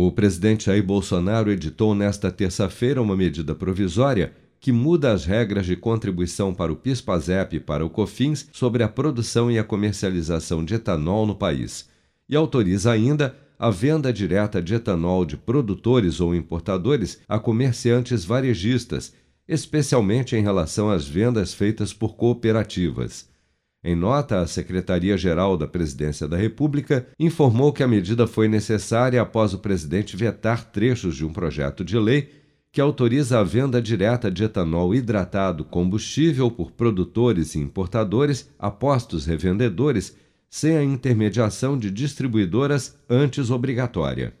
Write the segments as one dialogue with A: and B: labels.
A: O presidente Jair Bolsonaro editou nesta terça-feira uma medida provisória que muda as regras de contribuição para o PIS/PASEP e para o COFINS sobre a produção e a comercialização de etanol no país e autoriza ainda a venda direta de etanol de produtores ou importadores a comerciantes varejistas, especialmente em relação às vendas feitas por cooperativas. Em nota, a Secretaria-Geral da Presidência da República informou que a medida foi necessária após o presidente vetar trechos de um projeto de lei que autoriza a venda direta de etanol hidratado combustível por produtores e importadores a postos revendedores sem a intermediação de distribuidoras antes obrigatória.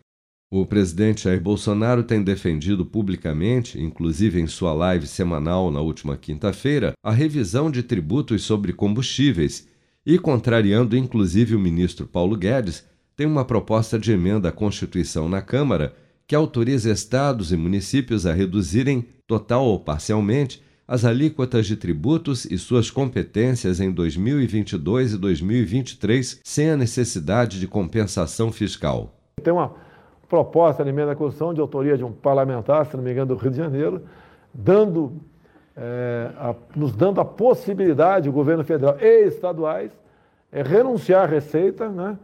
A: O presidente Jair Bolsonaro tem defendido publicamente, inclusive em sua live semanal na última quinta-feira, a revisão de tributos sobre combustíveis e, contrariando inclusive o ministro Paulo Guedes, tem uma proposta de emenda à Constituição na Câmara que autoriza estados e municípios a reduzirem, total ou parcialmente, as alíquotas de tributos e suas competências em 2022 e 2023 sem a necessidade de compensação fiscal.
B: Proposta de emenda à Constituição de autoria de um parlamentar, se não me engano, do Rio de Janeiro, dando, é, a, nos dando a possibilidade, o governo federal e estaduais, é, renunciar à receita, né,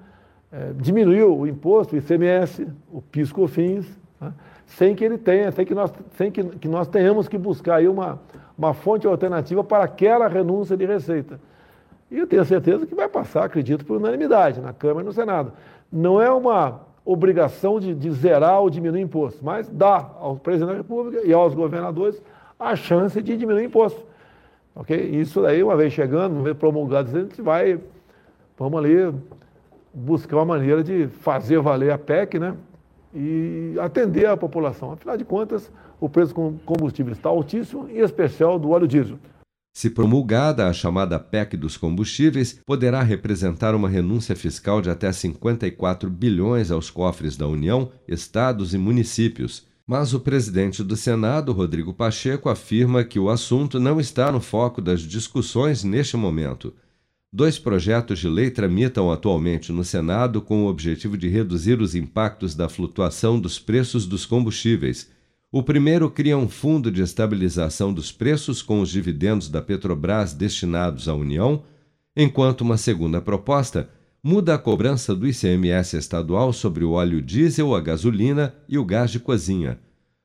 B: é, diminuir o imposto, o ICMS, o PIS-COFINS, né, sem que ele tenha, sem que nós, sem que, que nós tenhamos que buscar aí uma, uma fonte alternativa para aquela renúncia de receita. E eu tenho certeza que vai passar, acredito, por unanimidade na Câmara e no Senado. Não é uma obrigação de, de zerar ou diminuir imposto, mas dá ao presidente da República e aos governadores a chance de diminuir imposto. Ok? Isso daí, uma vez chegando, uma vez promulgado, a gente vai, vamos ali buscar uma maneira de fazer valer a PEC, né? E atender a população. Afinal de contas, o preço do combustível está altíssimo, em especial do óleo diesel.
A: Se promulgada, a chamada PEC dos combustíveis poderá representar uma renúncia fiscal de até 54 bilhões aos cofres da União, estados e municípios. Mas o presidente do Senado, Rodrigo Pacheco, afirma que o assunto não está no foco das discussões neste momento. Dois projetos de lei tramitam atualmente no Senado com o objetivo de reduzir os impactos da flutuação dos preços dos combustíveis o primeiro cria um fundo de estabilização dos preços com os dividendos da Petrobras destinados à União, enquanto uma segunda proposta muda a cobrança do ICMS estadual sobre o óleo diesel, a gasolina e o gás de cozinha.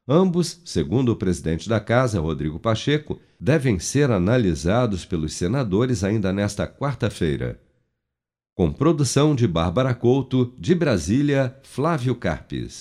A: Ambos, segundo o presidente da Casa, Rodrigo Pacheco, devem ser analisados pelos senadores ainda nesta quarta-feira. Com produção de Bárbara Couto, de Brasília, Flávio Carpes.